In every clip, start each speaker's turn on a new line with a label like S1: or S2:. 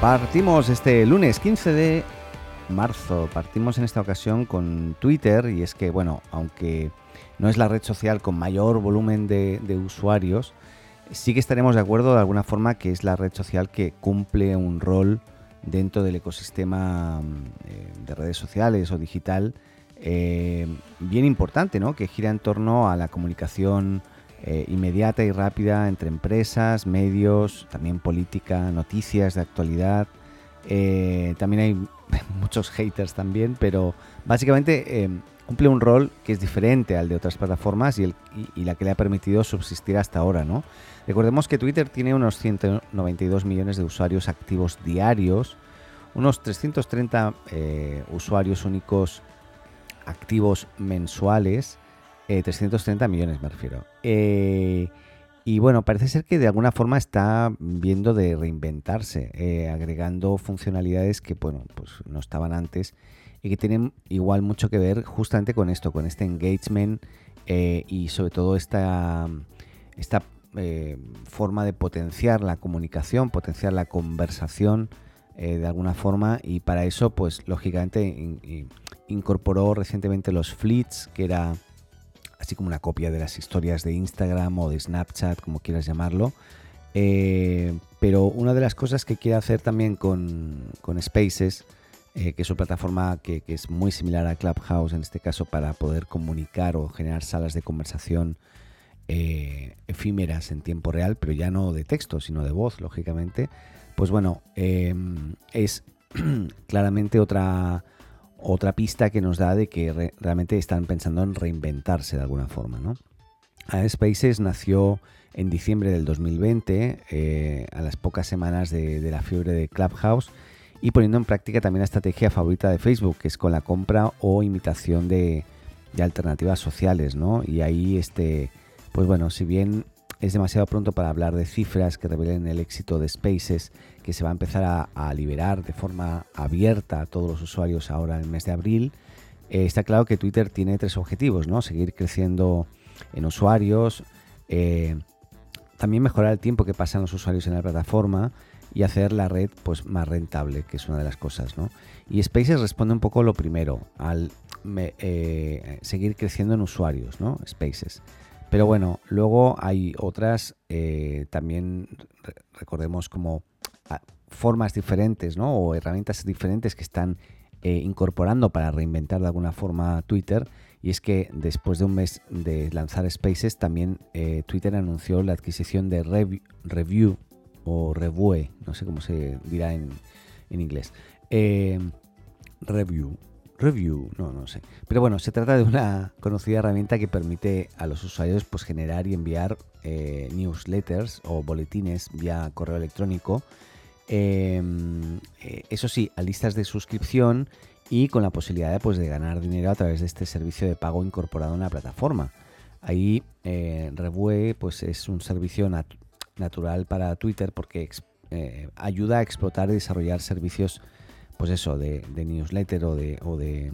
S1: Partimos este lunes 15 de marzo, partimos en esta ocasión con Twitter y es que, bueno, aunque no es la red social con mayor volumen de, usuarios, sí que estaremos de acuerdo de alguna forma que es la red social que cumple un rol dentro del ecosistema eh, de redes sociales o digital eh, bien importante, ¿no? que gira en torno a la comunicación eh, inmediata y rápida entre empresas, medios, también política, noticias de actualidad. Eh, también hay muchos haters también, pero básicamente cumple un rol que es diferente al de otras plataformas y, y, la que le ha permitido subsistir hasta ahora. ¿no? Recordemos que Twitter tiene unos 192 millones de usuarios activos diarios, unos 330 usuarios únicos activos mensuales, 330 eh, millones me refiero. Eh, y bueno, parece ser que de alguna forma está viendo de reinventarse, eh, agregando funcionalidades que bueno, pues no estaban antes y que tienen igual mucho que ver justamente con esto, con este engagement y sobre todo esta, esta forma de potenciar la comunicación, potenciar la conversación de alguna forma y para eso pues lógicamente incorporó recientemente los fleets, que era como una copia de las historias de Instagram o de Snapchat, como quieras llamarlo. Eh, pero una de las cosas que quiere hacer también con, Spaces, eh, que es una plataforma que, es muy similar a Clubhouse en este caso para poder comunicar o generar salas de conversación eh, efímeras en tiempo real, pero ya no de texto, sino de voz, lógicamente, pues bueno, es claramente otra otra pista que nos da de que realmente están pensando en reinventarse de alguna forma. ¿no? Spaces nació en diciembre del 2020, eh, a las pocas semanas de, la fiebre de Clubhouse, y poniendo en práctica también la estrategia favorita de Facebook, que es con la compra o imitación de, alternativas sociales. ¿no? Y ahí, este, pues bueno, si bien es demasiado pronto para hablar de cifras que revelen el éxito de Spaces, que se va a empezar a, liberar de forma abierta a todos los usuarios ahora en el mes de abril. Eh, está claro que Twitter tiene tres objetivos, ¿no? Seguir creciendo en usuarios, eh, también mejorar el tiempo que pasan los usuarios en la plataforma y hacer la red pues, más rentable, que es una de las cosas. ¿no? Y Spaces responde un poco lo primero, al eh, seguir creciendo en usuarios, ¿no? Spaces. Pero bueno, luego hay otras, también recordemos como formas diferentes, ¿no? O herramientas diferentes que están eh, incorporando para reinventar de alguna forma Twitter. Y es que después de un mes de lanzar Spaces, también eh, Twitter anunció la adquisición de Review o Revue, no sé cómo se dirá en, en inglés. Review Review, no, no sé. Pero bueno, se trata de una conocida herramienta que permite a los usuarios pues, generar y enviar eh, newsletters o boletines vía correo electrónico. Em, eh, eso sí, a listas de suscripción y con la posibilidad pues, de ganar dinero a través de este servicio de pago incorporado en la plataforma. Ahí eh, Revue pues, es un servicio natural para Twitter porque ayuda a explotar y desarrollar servicios pues eso, de, newsletter o de, o de,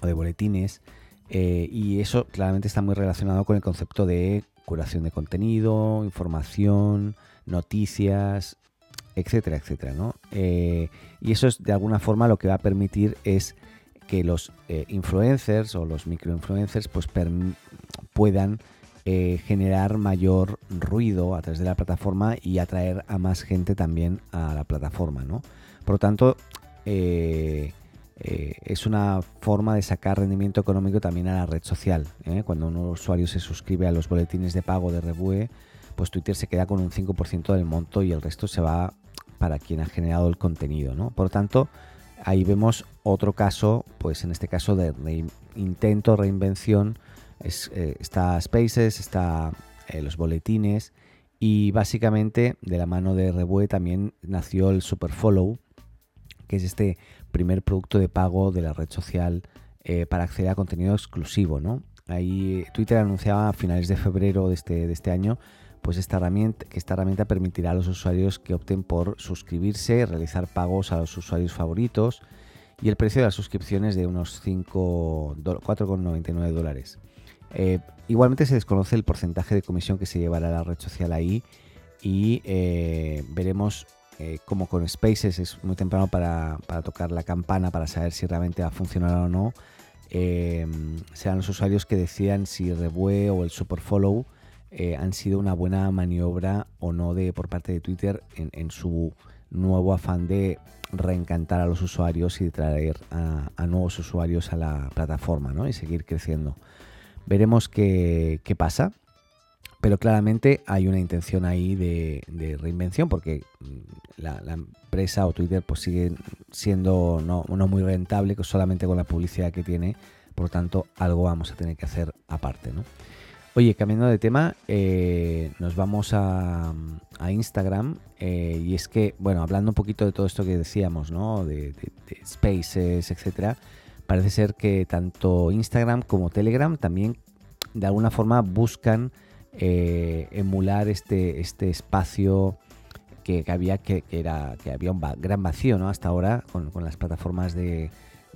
S1: o de boletines. Eh, y eso claramente está muy relacionado con el concepto de curación de contenido, información, noticias, etcétera, etcétera. ¿no? Eh, y eso es de alguna forma lo que va a permitir es que los eh, influencers o los microinfluencers pues puedan generar mayor ruido a través de la plataforma y atraer a más gente también a la plataforma. ¿no? Por lo tanto, eh, eh, es una forma de sacar rendimiento económico también a la red social. ¿eh? Cuando un usuario se suscribe a los boletines de pago de Revue, pues Twitter se queda con un 5% del monto y el resto se va para quien ha generado el contenido. Por lo tanto, ahí vemos otro caso, pues en este caso de intento, reinvención. está Spaces, está los boletines Y básicamente de la mano de Rebue también nació el Superfollow, que es este primer producto de pago de la red social eh, para acceder a contenido exclusivo. ¿no? Ahí Twitter anunciaba a finales de febrero de este, de este año pues esta herramienta, que esta herramienta permitirá a los usuarios que opten por suscribirse, realizar pagos a los usuarios favoritos y el precio de las suscripciones de unos 4,99 dólares. Eh, igualmente se desconoce el porcentaje de comisión que se llevará a la red social ahí y eh, veremos eh, como con Spaces es muy temprano para, tocar la campana para saber si realmente va a funcionar o no. serán los usuarios que decidan si Rebue o el Superfollow eh, han sido una buena maniobra o no de por parte de Twitter en, su nuevo afán de reencantar a los usuarios y de traer a, nuevos usuarios a la plataforma ¿no? y seguir creciendo. Veremos qué, pasa, pero claramente hay una intención ahí de, reinvención porque mm, la, empresa o Twitter pues sigue siendo no, no, muy rentable solamente con la publicidad que tiene, por lo tanto algo vamos a tener que hacer aparte. ¿no? Oye, cambiando de tema, eh, nos vamos a, Instagram eh, y es que, bueno, hablando un poquito de todo esto que decíamos, ¿no? De, spaces, etcétera, parece ser que tanto Instagram como Telegram también de alguna forma buscan eh, emular este, este espacio que, había que, era que había un gran vacío, ¿no? Hasta ahora con las plataformas de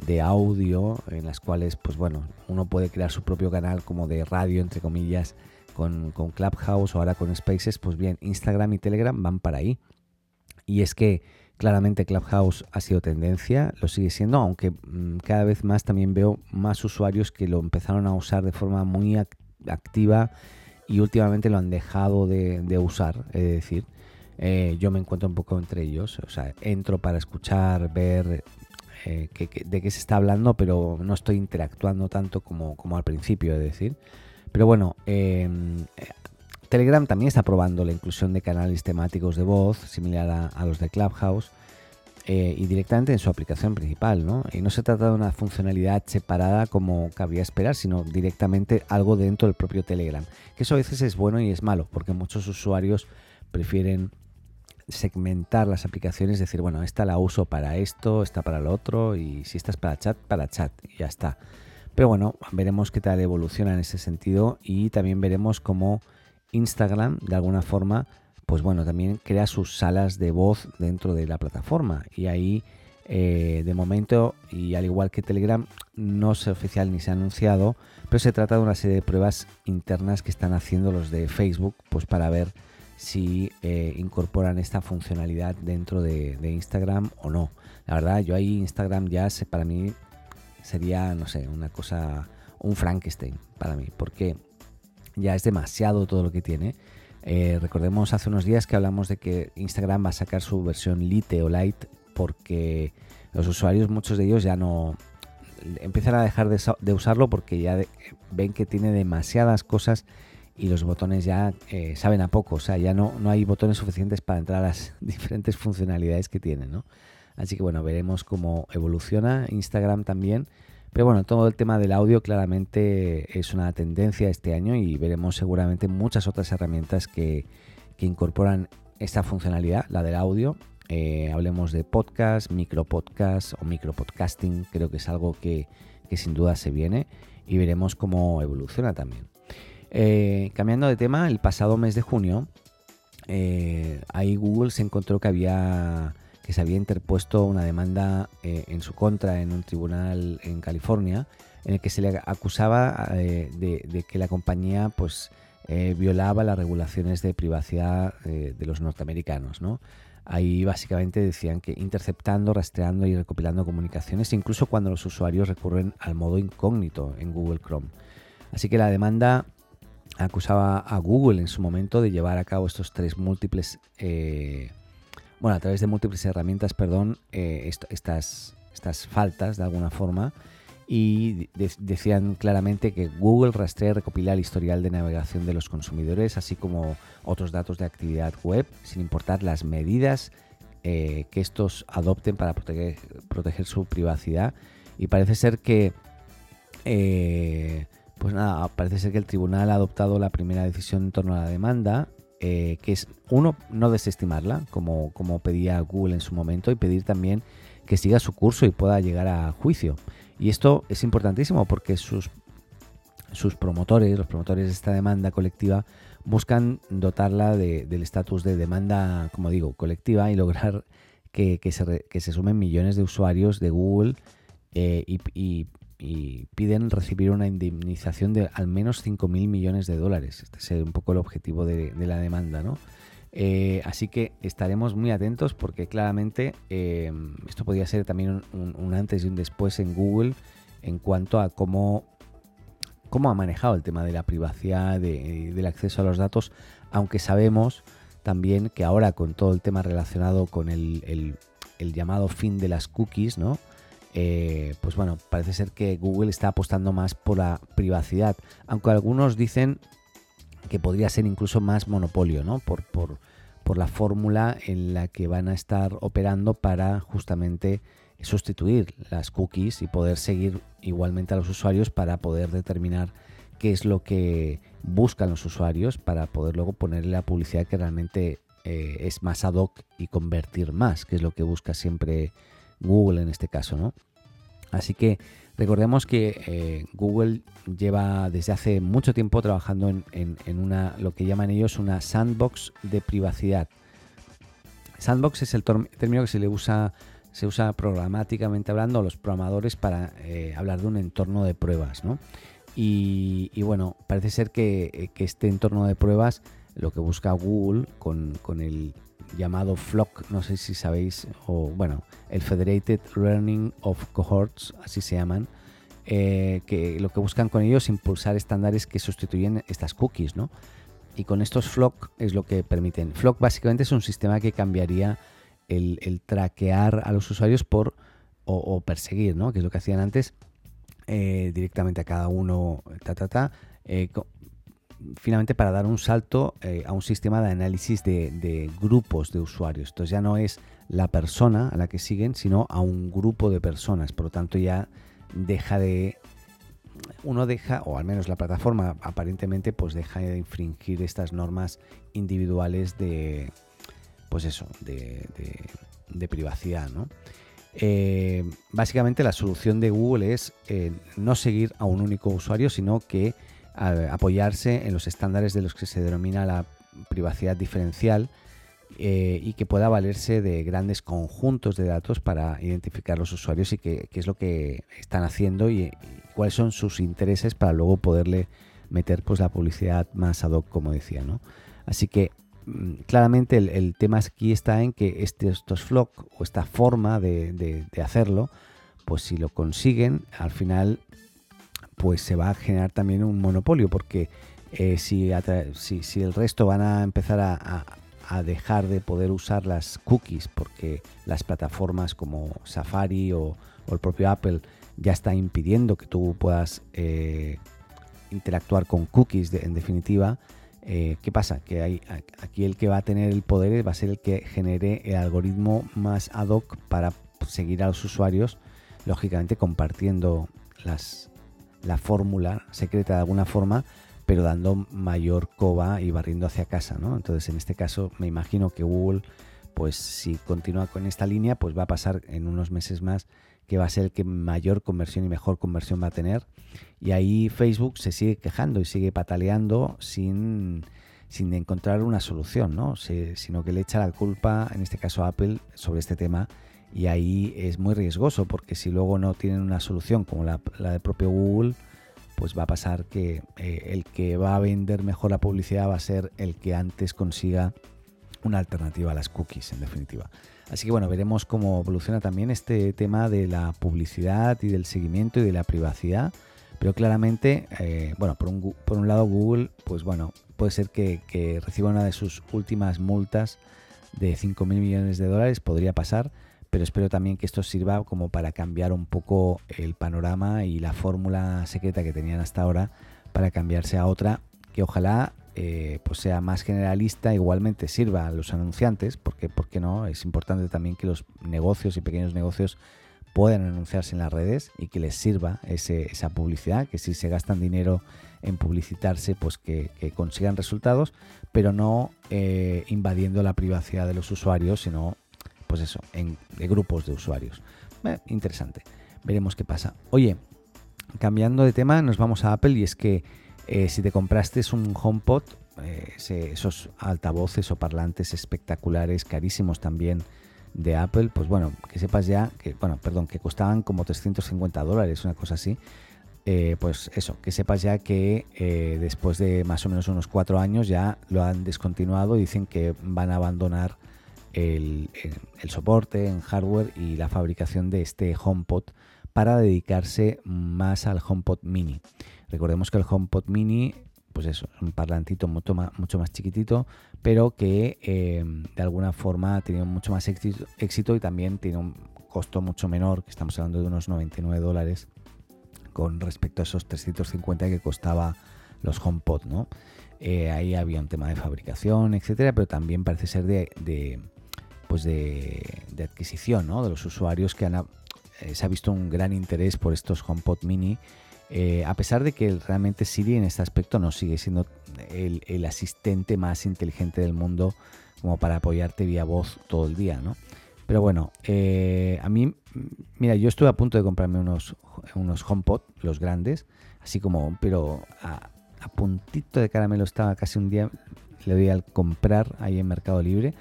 S1: de audio en las cuales, pues bueno, uno puede crear su propio canal como de radio, entre comillas, con, Clubhouse o ahora con Spaces, pues bien, Instagram y Telegram van para ahí. Y es que claramente Clubhouse ha sido tendencia, lo sigue siendo, aunque mm, cada vez más también veo más usuarios que lo empezaron a usar de forma muy activa y últimamente lo han dejado de, usar, es decir, eh, yo me encuentro un poco entre ellos, o sea, entro para escuchar, ver eh, de qué se está hablando, pero no estoy interactuando tanto como, como al principio, es decir. Pero bueno, em, eh, Telegram también está probando la inclusión de canales temáticos de voz, similar a, los de Clubhouse, eh, y directamente en su aplicación principal, ¿no? Y no se trata de una funcionalidad separada como cabría esperar, sino directamente algo dentro del propio Telegram. Que eso a veces es bueno y es malo, porque muchos usuarios prefieren segmentar las aplicaciones, decir, bueno, esta la uso para esto, esta para lo otro, y si esta es para chat, para chat, y ya está. Pero bueno, veremos qué tal evoluciona en ese sentido y también veremos cómo Instagram, de alguna forma, pues bueno, también crea sus salas de voz dentro de la plataforma. Y ahí, eh, de momento, y al igual que Telegram, no es oficial ni se ha anunciado, pero se trata de una serie de pruebas internas que están haciendo los de Facebook, pues para ver si eh, incorporan esta funcionalidad dentro de, Instagram o no. La verdad, yo ahí Instagram ya para mí sería, no sé, una cosa, un Frankenstein para mí, porque ya es demasiado todo lo que tiene. Eh, recordemos hace unos días que hablamos de que Instagram va a sacar su versión Lite o Lite porque los usuarios, muchos de ellos ya no empiezan a dejar de, usarlo porque ya ven que tiene demasiadas cosas y los botones ya eh, saben a poco, o sea, ya no, no hay botones suficientes para entrar a las diferentes funcionalidades que tienen, ¿no? Así que bueno, veremos cómo evoluciona Instagram también. Pero bueno, todo el tema del audio claramente es una tendencia este año y veremos seguramente muchas otras herramientas que, incorporan esta funcionalidad, la del audio. Eh, hablemos de podcast, micropodcast o micropodcasting, creo que es algo que, que sin duda se viene y veremos cómo evoluciona también. Eh, cambiando de tema, el pasado mes de junio, eh, ahí Google se encontró que había que se había interpuesto una demanda eh, en su contra en un tribunal en California, en el que se le acusaba de, que la compañía pues violaba las regulaciones de privacidad de los norteamericanos, Ahí básicamente decían que interceptando, rastreando y recopilando comunicaciones, incluso cuando los usuarios recurren al modo incógnito en Google Chrome. Así que la demanda acusaba a Google en su momento de llevar a cabo estos tres múltiples, eh, bueno, a través de múltiples herramientas, perdón, eh, estas, estas faltas de alguna forma. Y decían claramente que Google rastrea y recopila el historial de navegación de los consumidores, así como otros datos de actividad web, sin importar las medidas eh, que estos adopten para proteger, proteger, su privacidad. Y parece ser que pues nada, parece ser que el tribunal ha adoptado la primera decisión en torno a la demanda eh, que es uno, no desestimarla, como, como pedía Google en su momento, y pedir también que siga su curso y pueda llegar a juicio. Y esto es importantísimo porque sus, sus promotores, los promotores de esta demanda colectiva, buscan dotarla del estatus de demanda, como digo, colectiva y lograr que, se, sumen millones de usuarios de Google eh, y, piden recibir una indemnización de al menos 5.000 millones de dólares. Este es un poco el objetivo de, la demanda, ¿no? Eh, así que estaremos muy atentos porque claramente eh, esto podría ser también un, antes y un después en Google en cuanto a cómo, cómo ha manejado el tema de la privacidad, del acceso a los datos, aunque sabemos también que ahora con todo el tema relacionado con el, llamado fin de las cookies, ¿no? Eh, pues bueno, parece ser que Google está apostando más por la privacidad, aunque algunos dicen que podría ser incluso más monopolio, ¿no? Por, por, la fórmula en la que van a estar operando para justamente sustituir las cookies y poder seguir igualmente a los usuarios para poder determinar qué es lo que buscan los usuarios para poder luego ponerle la publicidad que realmente eh, es más ad hoc y convertir más, que es lo que busca siempre Google en este caso, ¿no? Así que Recordemos que eh, Google lleva desde hace mucho tiempo trabajando en, una, lo que llaman ellos una sandbox de privacidad. Sandbox es el término que se le usa, se usa programáticamente hablando a los programadores para eh, hablar de un entorno de pruebas, Y, bueno, parece ser que, este entorno de pruebas, lo que busca Google con, con el llamado FLOC, no sé si sabéis, o bueno, el Federated Learning of Cohorts, así se llaman, eh, que lo que buscan con ellos es impulsar estándares que sustituyen estas cookies, ¿no? Y con estos FLOC es lo que permiten. FLOC básicamente es un sistema que cambiaría el, traquear a los usuarios por o, perseguir, ¿no? Que es lo que hacían antes eh, directamente a cada uno, ta, ta, ta, eh, finalmente para dar un salto eh, a un sistema de análisis de, grupos de usuarios. Entonces ya no es la persona a la que siguen, sino a un grupo de personas. Por lo tanto ya deja de... Uno deja, o al menos la plataforma aparentemente, pues deja de infringir estas normas individuales de, pues eso, de, privacidad, eh, básicamente la solución de Google es eh, no seguir a un único usuario, sino que apoyarse en los estándares de los que se denomina la privacidad diferencial eh, y que pueda valerse de grandes conjuntos de datos para identificar los usuarios y qué, es lo que están haciendo y, cuáles son sus intereses para luego poderle meter pues la publicidad más ad hoc como decía ¿no? así que mm, claramente el, tema aquí está en que este, estos flock o esta forma de, de hacerlo pues si lo consiguen al final pues se va a generar también un monopolio, porque eh, si, el resto van a empezar a, dejar de poder usar las cookies, porque las plataformas como Safari o, el propio Apple ya está impidiendo que tú puedas eh, interactuar con cookies en definitiva, eh, ¿qué pasa? Que aquí el que va a tener el poder va a ser el que genere el algoritmo más ad hoc para seguir a los usuarios, lógicamente compartiendo las, la fórmula secreta de alguna forma, pero dando mayor coba y barriendo hacia casa, ¿no? Entonces, en este caso, me imagino que Google, pues si continúa con esta línea, pues va a pasar en unos meses más que va a ser el que mayor conversión y mejor conversión va a tener. Y ahí Facebook se sigue quejando y sigue pataleando sin, sin encontrar una solución, ¿no? sino que le echa la culpa, en este caso a Apple, sobre este tema y ahí es muy riesgoso porque si luego no tienen una solución como la, la del propio Google, pues va a pasar que eh, el que va a vender mejor la publicidad va a ser el que antes consiga una alternativa a las cookies, en definitiva. Así que bueno, veremos cómo evoluciona también este tema de la publicidad y del seguimiento y de la privacidad. Pero claramente, eh, bueno, por un, por un, lado Google, pues bueno, puede ser que, que reciba una de sus últimas multas de 5.000 millones de dólares, podría pasar pero espero también que esto sirva como para cambiar un poco el panorama y la fórmula secreta que tenían hasta ahora para cambiarse a otra que ojalá eh, pues sea más generalista, igualmente sirva a los anunciantes, porque ¿por qué no? Es importante también que los negocios y pequeños negocios puedan anunciarse en las redes y que les sirva esa publicidad, que si se gastan dinero en publicitarse, pues que, consigan resultados, pero no eh, invadiendo la privacidad de los usuarios, sino, pues eso, en grupos de usuarios. Eh, interesante. Veremos qué pasa. Oye, cambiando de tema, nos vamos a Apple y es que eh, si te compraste un HomePod, esos altavoces o parlantes espectaculares, carísimos también, de Apple, pues bueno, que sepas ya que, bueno, perdón, que costaban como 350 dólares, una cosa así. Eh, pues eso, que sepas ya que eh, después de más o menos unos cuatro años ya lo han descontinuado y dicen que van a abandonar el, soporte en hardware y la fabricación de este HomePod para dedicarse más al HomePod mini. Recordemos que el HomePod mini pues es un parlantito mucho más, mucho más chiquitito, pero que eh, de alguna forma ha tenido mucho más éxito, y también tiene un costo mucho menor, que estamos hablando de unos 99 dólares con respecto a esos 350 que costaba los HomePod, ¿no? Eh, ahí había un tema de fabricación, etcétera, pero también parece ser de, pues de, adquisición, ¿no? De los usuarios que han, eh, se ha visto un gran interés por estos HomePod Mini eh, a pesar de que realmente Siri en este aspecto no sigue siendo el, asistente más inteligente del mundo como para apoyarte vía voz todo el día, ¿no? Pero bueno, eh, a mí, mira, yo estuve a punto de comprarme unos, unos HomePod, los grandes, así como, pero a, puntito de caramelo estaba casi un día, le doy al comprar ahí en Mercado Libre,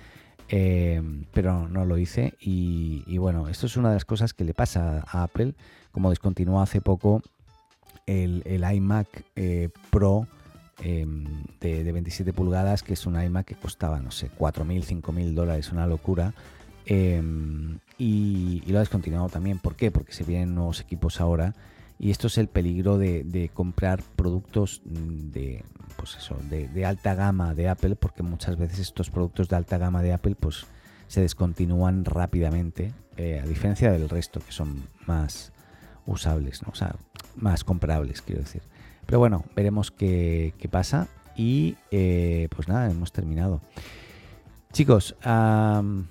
S1: eh, pero no lo hice. Y, y, bueno, esto es una de las cosas que le pasa a Apple, como descontinuó hace poco el, iMac eh, Pro em, de, 27 pulgadas, que es un iMac que costaba, no sé, 4.000, 5.000 dólares, una locura. Em, y, lo ha descontinuado también. ¿Por qué? Porque se vienen nuevos equipos ahora. Y esto es el peligro de, comprar productos de, pues eso, de, alta gama de Apple, porque muchas veces estos productos de alta gama de Apple pues, se descontinúan rápidamente, eh, a diferencia del resto, que son más usables, ¿no? o sea, más comparables, quiero decir. Pero bueno, veremos qué, pasa. Y eh, pues nada, hemos terminado. Chicos,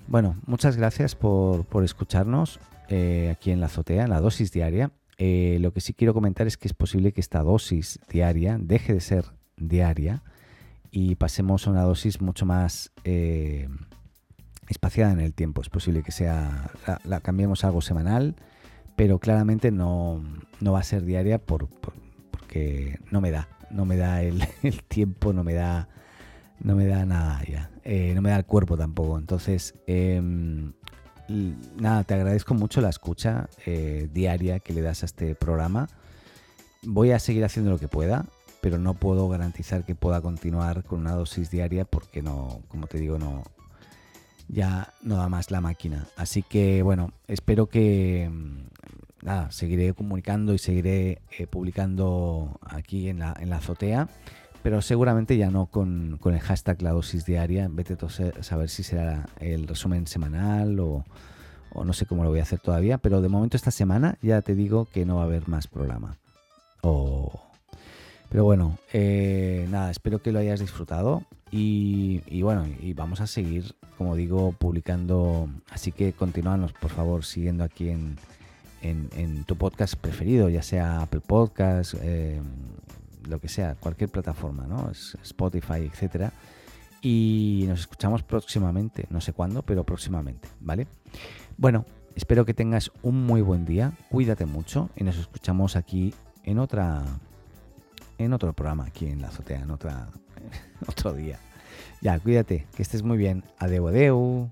S1: bueno, muchas gracias por, escucharnos eh, aquí en la azotea, en la dosis diaria. Eh, lo que sí quiero comentar es que es posible que esta dosis diaria deje de ser diaria y pasemos a una dosis mucho más espaciada en el tiempo. Es posible que sea, la cambiemos algo semanal pero claramente no, va a ser diaria por, porque no me da, no me da el, tiempo, no me da, no me da nada ya, eh, no me da el cuerpo tampoco. Entonces, em, nada, te agradezco mucho la escucha eh, diaria que le das a este programa. Voy a seguir haciendo lo que pueda, pero no puedo garantizar que pueda continuar con una dosis diaria porque no, como te digo, no, ya no da más la máquina. Así que bueno, espero que mm, nada, seguiré comunicando y seguiré eh, publicando aquí en la, en la azotea, pero seguramente ya no con, el hashtag la dosis diaria. Vete a saber si será el resumen semanal o, no sé cómo lo voy a hacer todavía, pero de momento esta semana ya te digo que no va a haber más programa. Pero bueno, eh, nada, espero que lo hayas disfrutado y, y, bueno, y vamos a seguir como digo, publicando. Así que continuanos, por favor, siguiendo aquí en, en, tu podcast preferido, ya sea Apple Podcast, eh, lo que sea, cualquier plataforma, ¿no? Spotify, etcétera. Y nos escuchamos próximamente, no sé cuándo, pero próximamente, ¿vale? Bueno, espero que tengas un muy buen día, cuídate mucho y nos escuchamos aquí en otra en otro programa aquí en la azotea, en otra otro día. Ya, cuídate, que estés muy bien. Adeu, adeu.